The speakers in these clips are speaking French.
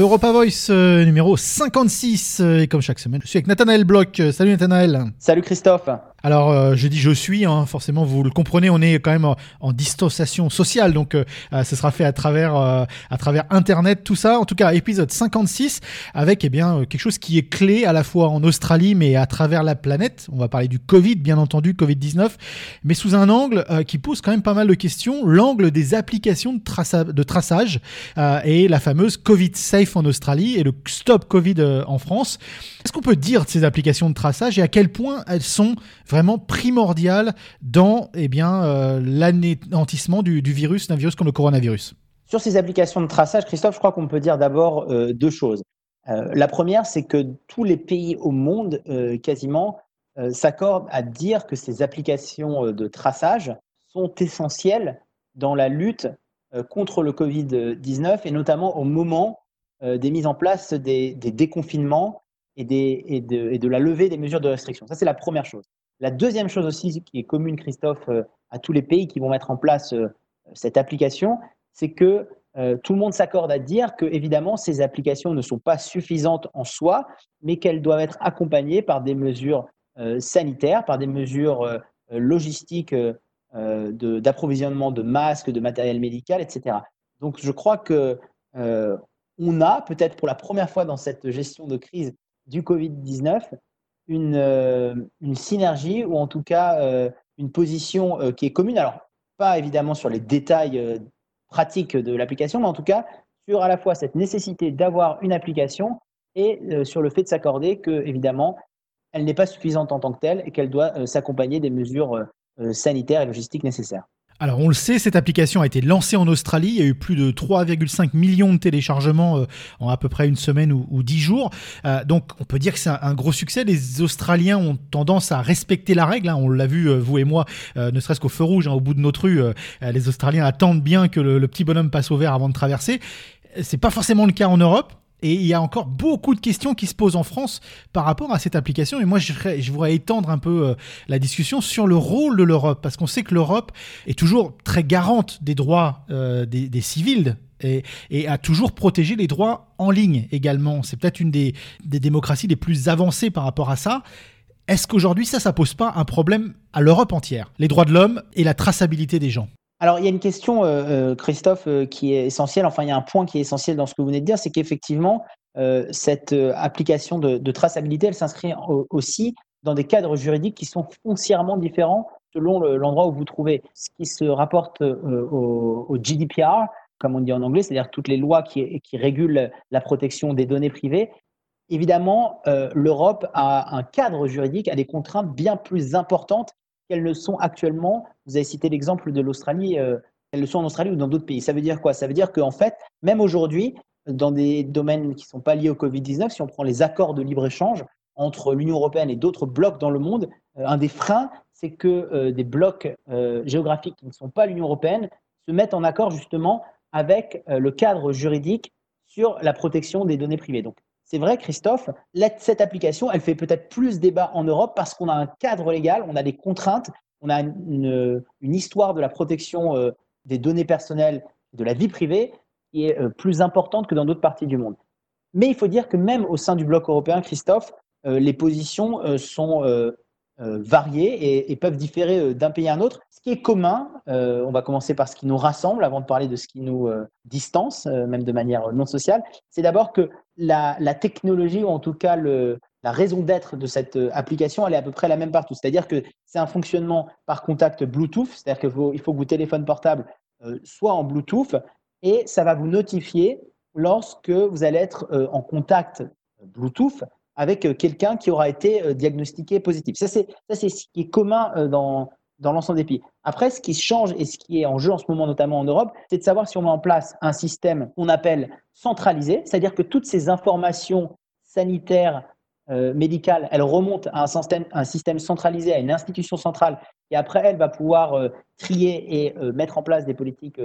Europa Voice euh, numéro 56. euh, et comme chaque semaine, je suis avec Nathanaël Bloch. Euh, Salut Nathanaël. Salut Christophe. Alors, euh, je dis je suis, hein, forcément, vous le comprenez, on est quand même en, distanciation sociale, donc euh, euh, ce sera fait à travers, euh, à travers Internet, tout ça. En tout cas, épisode 56, avec eh bien, euh, quelque chose qui est clé à la fois en Australie, mais à travers la planète. On va parler du Covid, bien entendu, Covid-19, mais sous un angle euh, qui pose quand même pas mal de questions, l'angle des applications de, traça- de traçage et la fameuse Covid Safe en Australie et le Stop Covid en France. Qu'est-ce qu'on peut dire de ces applications de traçage et à quel point elles sont vraiment primordiales dans eh bien, euh, l'anéantissement du, virus, d'un virus comme le coronavirus Sur ces applications de traçage, Christophe, je crois qu'on peut dire d'abord euh, deux choses. Euh, la première, c'est que tous les pays au monde, euh, quasiment, s'accordent à dire que ces applications de traçage sont essentielles dans la lutte contre le Covid-19 et notamment au moment des mises en place des, déconfinements et, de, et de la levée des mesures de restriction. Ça, c'est la première chose. La deuxième chose aussi qui est commune, Christophe, euh, à tous les pays qui vont mettre en place euh, cette application, c'est que euh, tout le monde s'accorde à dire que, évidemment, ces applications ne sont pas suffisantes en soi, mais qu'elles doivent être accompagnées par des mesures sanitaires, par des mesures logistiques d'approvisionnement de, masques, de matériel médical, etc. Donc, je crois que on a peut-être pour la première fois dans cette gestion de crise du Covid-19 une, euh, une synergie ou en tout cas euh, une position euh, qui est commune. Alors, pas évidemment sur les détails pratiques de l'application, mais en tout cas sur à la fois cette nécessité d'avoir une application et sur le fait de s'accorder que, évidemment, elle n'est pas suffisante en tant que telle et qu'elle doit s'accompagner des mesures sanitaires et logistiques nécessaires. Alors on le sait, cette application a été lancée en Australie, il y a eu plus de 3,5 millions de téléchargements euh, en à peu près une semaine ou, 10 jours. Euh, donc on peut dire que c'est un, gros succès. Les Australiens ont tendance à respecter la règle. hein. On l'a vu, euh, vous et moi, ne serait-ce qu'au feu rouge, hein, au bout de notre rue, les Australiens attendent bien que le petit bonhomme passe au vert avant de traverser. C'est pas forcément le cas en Europe. Et il y a encore beaucoup de questions qui se posent en France par rapport à cette application. Et moi, je, voudrais étendre un peu euh, la discussion sur le rôle de l'Europe, parce qu'on sait que l'Europe est toujours très garante des droits euh, des, civils et, et a toujours protégé les droits en ligne également. C'est peut-être une des, des démocraties les plus avancées par rapport à ça. Est-ce qu'aujourd'hui, ça, ça pose pas un problème à l'Europe entière? Les droits de l'homme et la traçabilité des gens Alors, il y a une question, euh, euh, Christophe, euh, qui est essentielle. Enfin, il y a un point qui est essentiel dans ce que vous venez de dire, c'est qu'effectivement, cette application de, traçabilité, elle s'inscrit au- aussi dans des cadres juridiques qui sont foncièrement différents selon le- l'endroit où vous trouvez. Ce qui se rapporte au, GDPR, comme on dit en anglais, c'est-à-dire toutes les lois qui, régulent la protection des données privées. Évidemment, l'Europe a un cadre juridique, a des contraintes bien plus importantes qu'elles ne sont actuellement. Vous avez cité l'exemple de l'Australie, euh, elles le sont en Australie ou dans d'autres pays. Ça veut dire quoi? Ça veut dire qu'en fait, même aujourd'hui, dans des domaines qui ne sont pas liés au Covid-19, si on prend les accords de libre-échange entre l'Union européenne et d'autres blocs dans le monde, euh, un des freins, c'est que euh, des blocs géographiques qui ne sont pas l'Union européenne se mettent en accord justement avec le cadre juridique sur la protection des données privées. C'est vrai, Christophe, cette application, elle fait peut-être plus débat en Europe parce qu'on a un cadre légal, on a des contraintes, on a une, histoire de la protection euh, des données personnelles, de la vie privée, qui est euh, plus importante que dans d'autres parties du monde. Mais il faut dire que même au sein du bloc européen, Christophe, euh, les positions sont euh, variées et, peuvent différer euh, d'un pays à un autre. Ce qui est commun, euh, on va commencer par ce qui nous rassemble avant de parler de ce qui nous distance, même de manière non sociale, c'est d'abord que la, technologie, ou en tout cas la raison d'être de cette application, elle est à peu près la même partout. C'est-à-dire que c'est un fonctionnement par contact Bluetooth, c'est-à-dire qu'il faut, que vos téléphones portables soient en Bluetooth et ça va vous notifier lorsque vous allez être en contact Bluetooth avec euh, quelqu'un qui aura été euh, diagnostiqué positif. Ça, c'est ce qui est commun euh, dans, dans l'ensemble des pays. Après, ce qui change et ce qui est en jeu en ce moment, notamment en Europe, c'est de savoir si on met en place un système qu'on appelle centralisé, c'est-à-dire que toutes ces informations sanitaires, médicales, elles remontent à un système, centralisé, à une institution centrale, et après, elle va pouvoir trier et mettre en place des politiques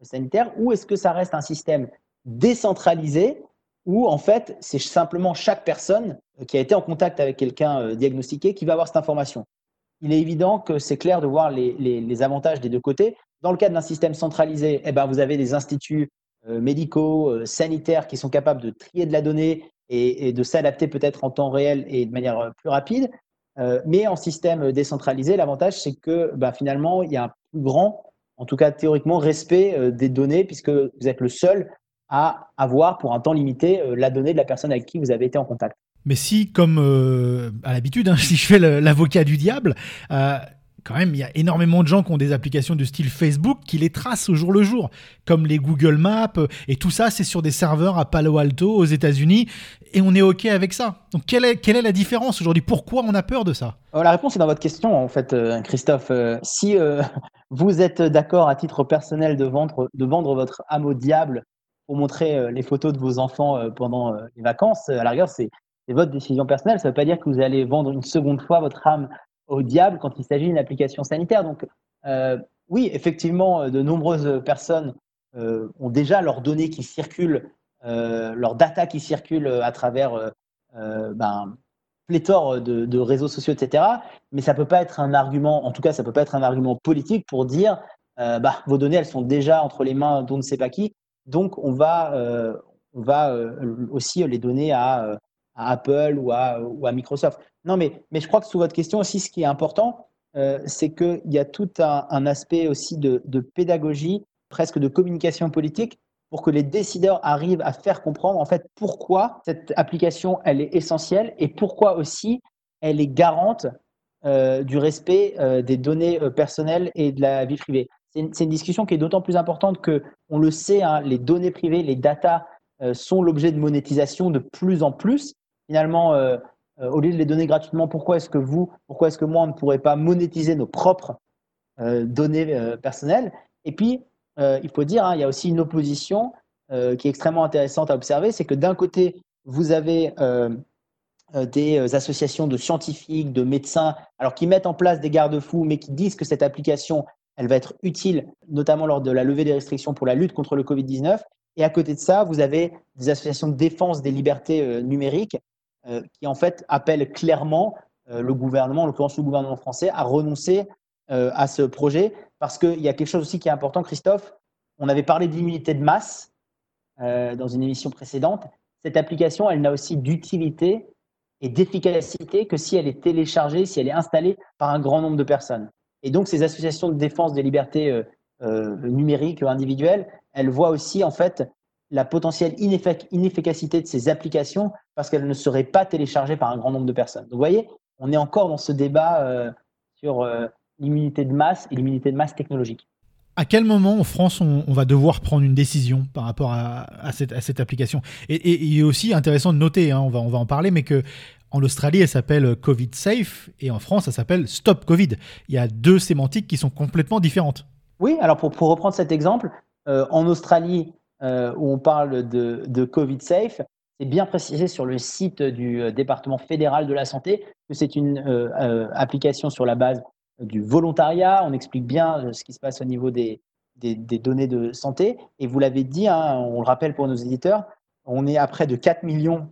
sanitaires, ou est-ce que ça reste un système décentralisé où en fait c'est simplement chaque personne euh, qui a été en contact avec quelqu'un euh, diagnostiqué qui va avoir cette information. Il est évident que c'est clair de voir les, les, avantages des deux côtés. Dans le cadre d'un système centralisé, eh ben, vous avez des instituts médicaux, sanitaires qui sont capables de trier de la donnée et, de s'adapter peut-être en temps réel et de manière plus rapide. mais en système décentralisé, l'avantage, c'est que bah, finalement, il y a un plus grand, en tout cas théoriquement, respect des données, puisque vous êtes le seul à avoir pour un temps limité la donnée de la personne avec qui vous avez été en contact. Mais si, comme euh, à l'habitude, hein, si je fais l'avocat du diable, euh, quand même, il y a énormément de gens qui ont des applications de style Facebook qui les tracent au jour le jour, comme les Google Maps, et tout ça, c'est sur des serveurs à Palo Alto, aux États-Unis, et on est OK avec ça. Donc, quelle est, quelle est la différence aujourd'hui? Pourquoi on a peur de ça? Euh, La réponse est dans votre question, en fait, Christophe. si vous êtes d'accord à titre personnel de vendre, de vendre votre âme au diable montrer les photos de vos enfants pendant les vacances, à la rigueur, c'est votre décision personnelle. Ça ne veut pas dire que vous allez vendre une seconde fois votre âme au diable quand il s'agit d'une application sanitaire. Donc, euh, oui, effectivement, de nombreuses personnes euh, ont déjà leurs données qui circulent, euh, leurs data qui circulent à travers ben, pléthore de, réseaux sociaux, etc. Mais ça ne peut pas être un argument, en tout cas, ça ne peut pas être un argument politique pour dire bah, vos données, elles sont déjà entre les mains d'on ne sait pas qui. Donc, on va, on va aussi les donner à à Apple ou à, Microsoft. Non, mais, mais je crois que sous votre question aussi, ce qui est important, euh, c'est qu'il y a tout un, aspect aussi de, pédagogie, presque de communication politique, pour que les décideurs arrivent à faire comprendre en fait pourquoi cette application elle est essentielle et pourquoi aussi elle est garante euh, du respect euh, des données personnelles et de la vie privée. C'est une, discussion qui est d'autant plus importante que on le sait, hein, les données privées, les data sont l'objet de monétisation de plus en plus. Finalement, euh, euh, au lieu de les donner gratuitement, pourquoi est-ce que vous, pourquoi est-ce que moi, on ne pourrait pas monétiser nos propres euh, données personnelles? Et puis, il faut dire, hein, il y a aussi une opposition qui est extrêmement intéressante à observer, c'est que d'un côté, vous avez des associations de scientifiques, de médecins, alors qui mettent en place des garde-fous, mais qui disent que cette application, elle va être utile, notamment lors de la levée des restrictions pour la lutte contre le Covid-19. Et à côté de ça, vous avez des associations de défense des libertés numériques euh, qui en fait appelle clairement euh, le gouvernement, en l'occurrence le gouvernement français, à renoncer euh, à ce projet parce qu'il y a quelque chose aussi qui est important, Christophe. On avait parlé d'immunité de masse dans une émission précédente. Cette application, elle n'a aussi d'utilité et d'efficacité que si elle est téléchargée, si elle est installée par un grand nombre de personnes. Et donc, ces associations de défense des libertés numériques individuelles, elles voient aussi en fait la potentielle inefficacité de ces applications parce qu'elles ne seraient pas téléchargées par un grand nombre de personnes. Donc, vous voyez, on est encore dans ce débat euh, sur euh, l'immunité de masse et l'immunité de masse technologique. À quel moment en France on, va devoir prendre une décision par rapport à, cette, application? Et, il est aussi intéressant de noter, hein, on va en parler, mais que en Australie, elle s'appelle Covid Safe et en France, ça s'appelle Stop Covid. Il y a deux sémantiques qui sont complètement différentes. Oui, alors pour, reprendre cet exemple, euh, en Australie, euh, où on parle de, Covid Safe, c'est bien précisé sur le site du euh, département fédéral de la santé que c'est une application sur la base du volontariat. On explique bien ce qui se passe au niveau des, des, données de santé. Et vous l'avez dit, hein, on le rappelle pour nos éditeurs, on est à près de 4 millions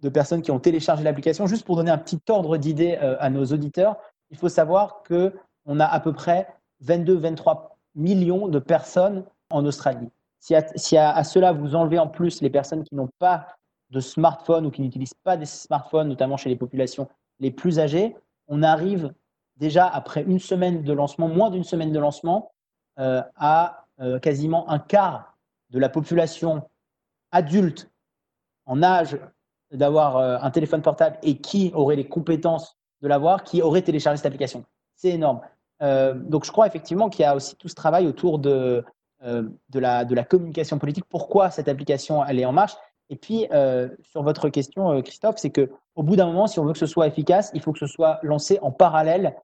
de personnes qui ont téléchargé l'application. Juste pour donner un petit ordre d'idée à nos auditeurs, il faut savoir qu'on a à peu près 22-23 millions de personnes en Australie. Si à, cela vous enlevez en plus les personnes qui n'ont pas de smartphone ou qui n'utilisent pas des smartphones, notamment chez les populations les plus âgées, on arrive déjà après une semaine de lancement, moins d'une semaine de lancement, euh, à euh, quasiment un quart de la population adulte en âge d'avoir euh, un téléphone portable et qui aurait les compétences de l'avoir, qui aurait téléchargé cette application. C'est énorme. donc je crois effectivement qu'il y a aussi tout ce travail autour de, euh, de, la, de la communication politique, pourquoi cette application elle est en marche. Et puis, euh, sur votre question, euh, Christophe, c'est qu'au bout d'un moment, si on veut que ce soit efficace, il faut que ce soit lancé en parallèle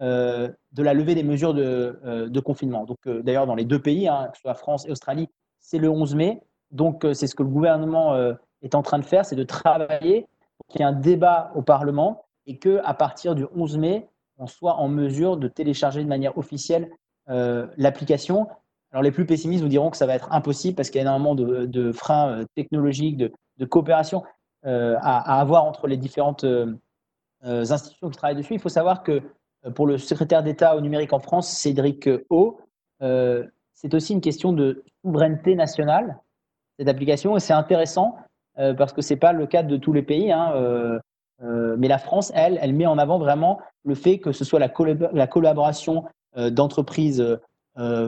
de la levée des mesures de, de confinement. Donc, d'ailleurs, dans les deux pays, hein, que ce soit France et Australie, c'est le 11 mai. Donc, c'est ce que le gouvernement est en train de faire, c'est de travailler pour qu'il y ait un débat au Parlement et qu'à partir du 11 mai, on soit en mesure de télécharger de manière officielle l'application alors les plus pessimistes vous diront que ça va être impossible parce qu'il y a énormément de, freins euh, technologiques, de, coopération euh, à, avoir entre les différentes euh, institutions qui travaillent dessus. Il faut savoir que pour le secrétaire d'État au numérique en France, Cédric O, c'est aussi une question de souveraineté nationale. cette application et c'est intéressant parce que c'est pas le cas de tous les pays. Hein, mais la France, elle, elle met en avant vraiment le fait que ce soit la, la collaboration d'entreprises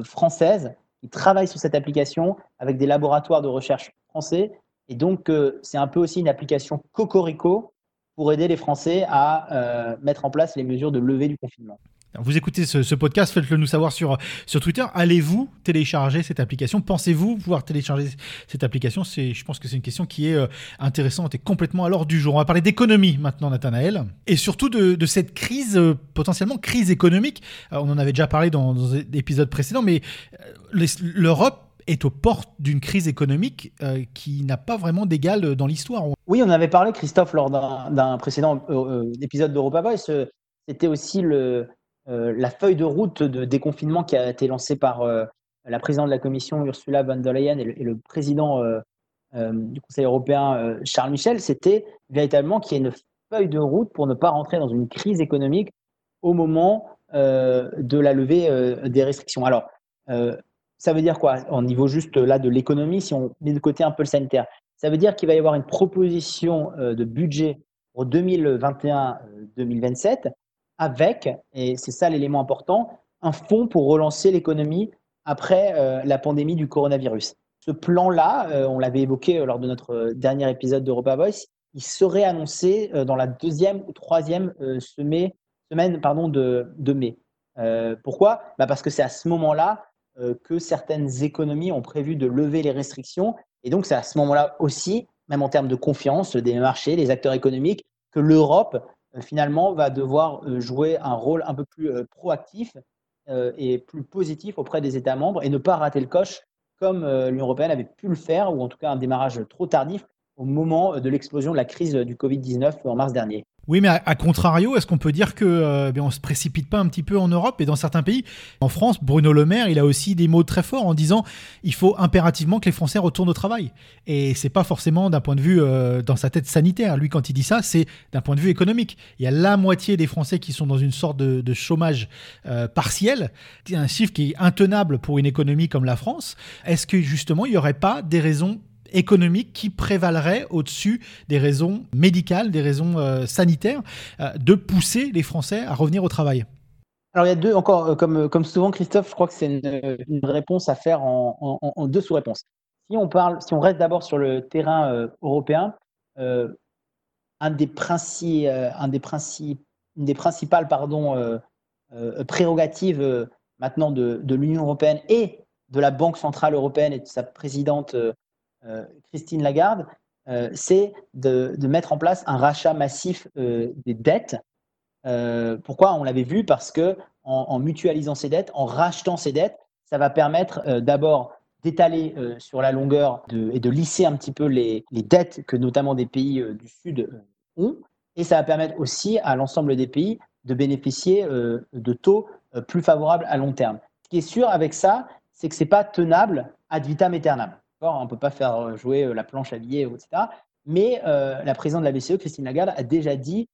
françaises qui travaillent sur cette application avec des laboratoires de recherche français. Et donc, c'est un peu aussi une application cocorico pour aider les Français à mettre en place les mesures de levée du confinement. Vous écoutez ce, podcast, faites-le nous savoir sur, sur Twitter. Allez-vous télécharger cette application? Pensez-vous pouvoir télécharger cette application? Je pense que c'est une question qui est euh, intéressante et complètement à l'ordre du jour. On va parler d'économie maintenant, Nathanaël, et surtout de, cette crise, euh, potentiellement crise économique. Euh, on en avait déjà parlé dans, dans l'épisode précédent, mais l'Europe est aux portes d'une crise économique qui n'a pas vraiment d'égal dans l'histoire. Oui, on avait parlé, Christophe, lors d'un précédent épisode d'Europa Voice. C'était aussi le, euh, la feuille de route de déconfinement qui a été lancée par euh, la présidente de la Commission, Ursula von der Leyen, et le, président euh, du Conseil européen, Charles Michel, c'était véritablement qu'il y ait une feuille de route pour ne pas rentrer dans une crise économique au moment de la levée des restrictions. Alors, ça veut dire quoi Au niveau juste là de l'économie, si on met de côté un peu le sanitaire, ça veut dire qu'il va y avoir une proposition de budget pour 2021-2027 avec, et c'est ça l'élément important, un fonds pour relancer l'économie après euh, la pandémie du coronavirus. Ce plan-là, euh, on l'avait évoqué euh, lors de notre dernier épisode d'Europa Voice, il serait annoncé dans la deuxième ou troisième semaine, pardon, de, de mai. pourquoi? Bah Parce que c'est à ce moment-là que certaines économies ont prévu de lever les restrictions. Et donc, c'est à ce moment-là aussi, même en termes de confiance des marchés, des acteurs économiques, que l'Europe finalement va devoir euh, jouer un rôle un peu plus euh, proactif et plus positif auprès des États membres et ne pas rater le coche comme l'Union européenne avait pu le faire, ou en tout cas un démarrage trop tardif au moment de l'explosion de la crise du Covid-19 en mars dernier. Oui, mais à, contrario, est-ce qu'on peut dire que euh, ben, on se précipite pas un petit peu en Europe et dans certains pays? En France, Bruno Le Maire, il a aussi des mots très forts en disant il faut impérativement que les Français retournent au travail. Et c'est pas forcément d'un point de vue euh, dans sa tête sanitaire. Lui, quand il dit ça, c'est d'un point de vue économique. Il y a la moitié des Français qui sont dans une sorte de, chômage euh, partiel, un chiffre qui est intenable pour une économie comme la France. Est-ce que justement, il n'y aurait pas des raisons économique qui prévalerait au-dessus des raisons médicales, des raisons euh, sanitaires, euh, de pousser les Français à revenir au travail alors il y a deux, encore, euh, comme, comme souvent Christophe, je crois que c'est une, réponse à faire en, deux sous-réponses. Si on parle, si on reste d'abord sur le terrain européen, un des une des principales prérogatives maintenant de, de l'Union européenne et de la Banque centrale européenne et de sa présidente Christine Lagarde, euh, c'est de, mettre en place un rachat massif euh, des dettes. pourquoi On l'avait vu? Parce que en, mutualisant ces dettes, en rachetant ces dettes, ça va permettre d'abord d'étaler sur la longueur et de lisser un petit peu les, dettes que notamment des pays du Sud ont. Et ça va permettre aussi à l'ensemble des pays de bénéficier de taux plus favorables à long terme. Ce qui est sûr avec ça, c'est que ce n'est pas tenable ad vitam aeternam. On ne peut pas faire euh, jouer euh, la planche à billets, etc. Mais euh, la présidente de la BCE, Christine Lagarde, a déjà dit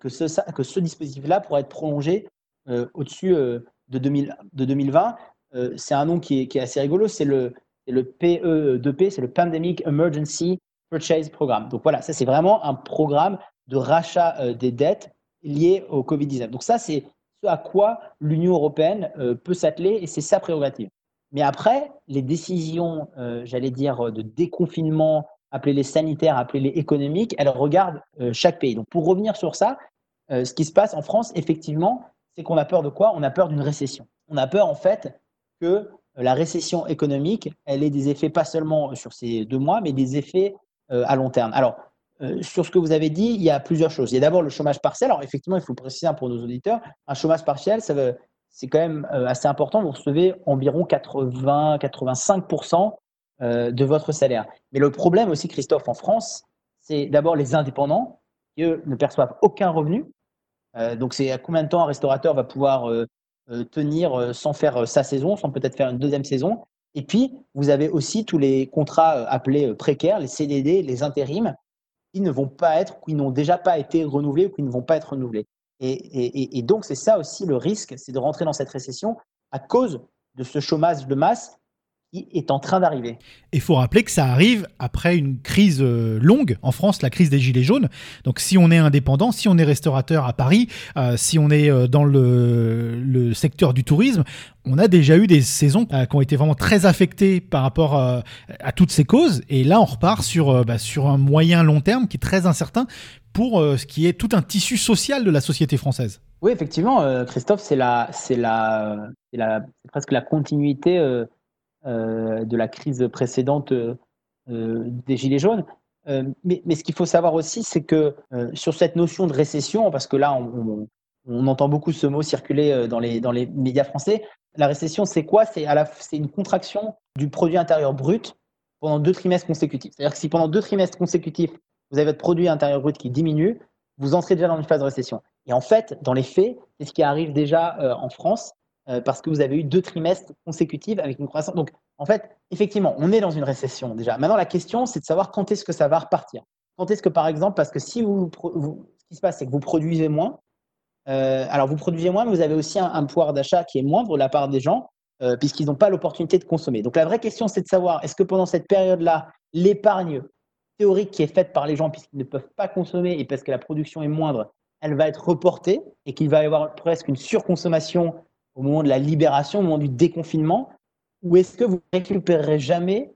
que ce, dispositif-là pourrait être prolongé au-dessus de, 2020. c'est un nom qui est, assez rigolo, c'est le, le PE2P, c'est le Pandemic Emergency Purchase Programme. Donc voilà, ça c'est vraiment un programme de rachat des dettes liées au Covid-19. Donc ça, c'est ce à quoi l'Union européenne peut s'atteler et c'est sa prérogative. Mais après, les décisions, euh, j'allais dire, de déconfinement, appelez-les sanitaires, appelez-les économiques, elles regardent euh, chaque pays. Donc pour revenir sur ça, euh, ce qui se passe en France, effectivement, c'est qu'on a peur de quoi? On a peur d'une récession. On a peur en fait que la récession économique, elle ait des effets pas seulement sur ces deux mois, mais des effets à long terme. Alors, sur ce que vous avez dit, il y a plusieurs choses. Il y a d'abord le chômage partiel. Alors, effectivement, il faut préciser pour nos auditeurs, un chômage partiel, ça veut, c'est quand même euh, assez important. Vous recevez environ 80-85% euh, de votre salaire. Mais le problème aussi, Christophe, en France, c'est d'abord les indépendants qui, eux, ne perçoivent aucun revenu. Euh, donc, c'est à combien de temps un restaurateur va pouvoir tenir sans faire sa saison, sans peut-être faire une deuxième saison? Et puis, vous avez aussi tous les contrats appelés précaires, les CDD, les intérims, qui ne vont pas être, qui n'ont déjà pas été renouvelés ou qui ne vont pas être renouvelés. Et, donc, c'est ça aussi le risque, c'est de rentrer dans cette récession à cause de ce chômage de masse est en train d'arriver. Il faut rappeler que ça arrive après une crise euh, longue en France, la crise des Gilets jaunes. Donc si on est indépendant, si on est restaurateur à Paris, euh, si on est euh, dans le, le, secteur du tourisme, on a déjà eu des saisons qui ont été vraiment très affectées par rapport à toutes ces causes. Et là, on repart sur, bah, sur un moyen long terme qui est très incertain pour ce qui est tout un tissu social de la société française. Oui, effectivement, Christophe, c'est la, c'est la, la, presque la continuité de la crise précédente euh, euh, des Gilets jaunes. Mais, ce qu'il faut savoir aussi, c'est que sur cette notion de récession, parce que là, on, entend beaucoup ce mot circuler dans les médias français, la récession, c'est quoi? C'est une contraction du produit intérieur brut pendant deux trimestres consécutifs. C'est-à-dire que si pendant deux trimestres consécutifs, vous avez votre produit intérieur brut qui diminue, vous entrez déjà dans une phase de récession. Et en fait, dans les faits, c'est ce qui arrive déjà en France. Euh, parce que vous avez eu deux trimestres consécutifs avec une croissance. Donc, en fait, effectivement, on est dans une récession déjà. Maintenant, la question, c'est de savoir quand est-ce que ça va repartir. Quand est-ce que, par exemple, parce que si vous, ce qui se passe, c'est que vous produisez moins. Euh, alors, vous produisez moins, mais vous avez aussi un, pouvoir d'achat qui est moindre de la part des gens, euh, puisqu'ils n'ont pas l'opportunité de consommer. Donc, la vraie question, c'est de savoir est-ce que pendant cette période-là, l'épargne théorique qui est faite par les gens, puisqu'ils ne peuvent pas consommer et parce que la production est moindre, elle va être reportée et qu'il va y avoir presque une surconsommation au moment de la libération, au moment du déconfinement, ou est-ce que vous récupérerez jamais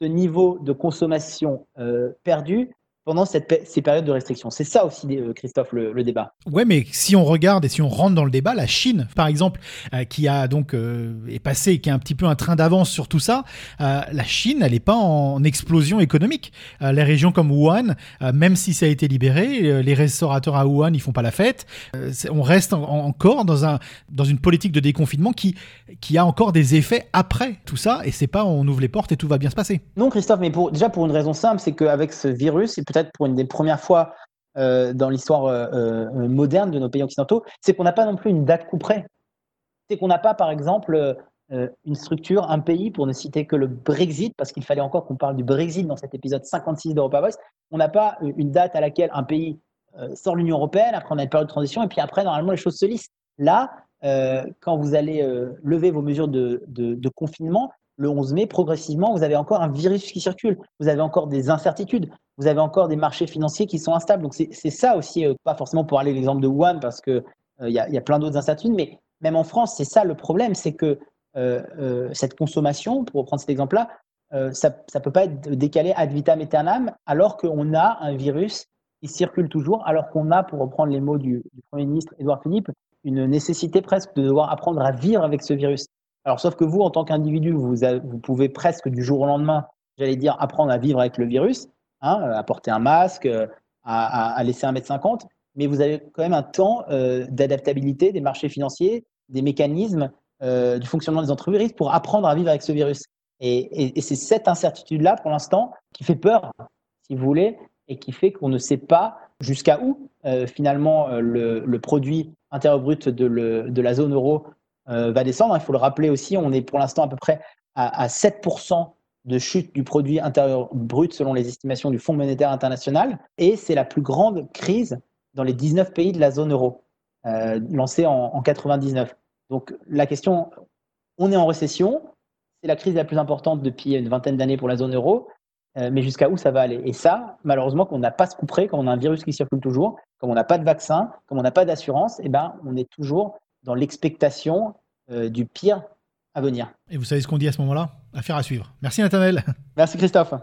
ce niveau de consommation euh, perdu pendant cette, ces périodes de restriction. C'est ça aussi, euh, Christophe, le, débat. Ouais, mais si on regarde et si on rentre dans le débat, la Chine, par exemple, euh, qui a donc euh, est passée, qui a un petit peu un train d'avance sur tout ça, la Chine, elle n'est pas en explosion économique. les régions comme Wuhan, même si ça a été libéré, les restaurateurs à Wuhan, ils font pas la fête. on reste encore dans un dans une politique de déconfinement qui qui a encore des effets après tout ça, et c'est pas on ouvre les portes et tout va bien se passer. Non, Christophe, mais pour, déjà pour une raison simple, c'est qu'avec ce virus, et peut-être pour une des premières fois euh, dans l'histoire euh, euh, moderne de nos pays occidentaux, c'est qu'on n'a pas non plus une date coup près. C'est qu'on n'a pas, par exemple, une structure, un pays, pour ne citer que le Brexit, parce qu'il fallait encore qu'on parle du Brexit dans cet épisode 56 d'Europa Voice, on n'a pas une date à laquelle un pays sort de l'Union européenne, après on a une période de transition, et puis après, normalement, les choses se lissent. Là, quand vous allez lever vos mesures de confinement, le 11 mai, progressivement, vous avez encore un virus qui circule, vous avez encore des incertitudes, vous avez encore des marchés financiers qui sont instables. Donc c'est ça aussi, euh, pas forcément pour aller l'exemple de Wuhan, parce qu'il euh, y, a plein d'autres incertitudes, mais même en France, c'est ça le problème, c'est que euh, cette consommation, pour reprendre cet exemple-là, ça ne peut pas être décalé ad vitam aeternam, alors qu'on a un virus qui circule toujours, alors qu'on a, pour reprendre les mots du, Premier ministre Édouard Philippe, une nécessité presque de devoir apprendre à vivre avec ce virus. Alors, sauf que vous, en tant qu'individu, vous, pouvez presque du jour au lendemain, j'allais dire, apprendre à vivre avec le virus, hein, à porter un masque, à, à, laisser un mètre cinquante, mais vous avez quand même un temps euh, d'adaptabilité des marchés financiers, des mécanismes, euh, du fonctionnement des entreprises pour apprendre à vivre avec ce virus. Et, c'est cette incertitude-là, pour l'instant, qui fait peur, si vous voulez, et qui fait qu'on ne sait pas jusqu'à où, euh, finalement, le, produit intérieur brut de, la zone euro euh, va descendre. Il faut le rappeler aussi, on est pour l'instant à peu près à, 7% de chute du produit intérieur brut selon les estimations du Fonds monétaire international. Et c'est la plus grande crise dans les 19 pays de la zone euro, euh, lancée en, en 99. Donc la question, on est en récession, c'est la crise la plus importante depuis une vingtaine d'années pour la zone euro, euh, mais jusqu'à où ça va aller? Et ça, malheureusement, quand on n'a pas ce coup près, quand on a un virus qui circule toujours, comme on n'a pas de vaccin, comme on n'a pas d'assurance, eh ben, on est toujours dans l'expectation euh, du pire à venir. Et vous savez ce qu'on dit à ce moment-là? Affaire à suivre. Merci Nathanaël. Merci Christophe.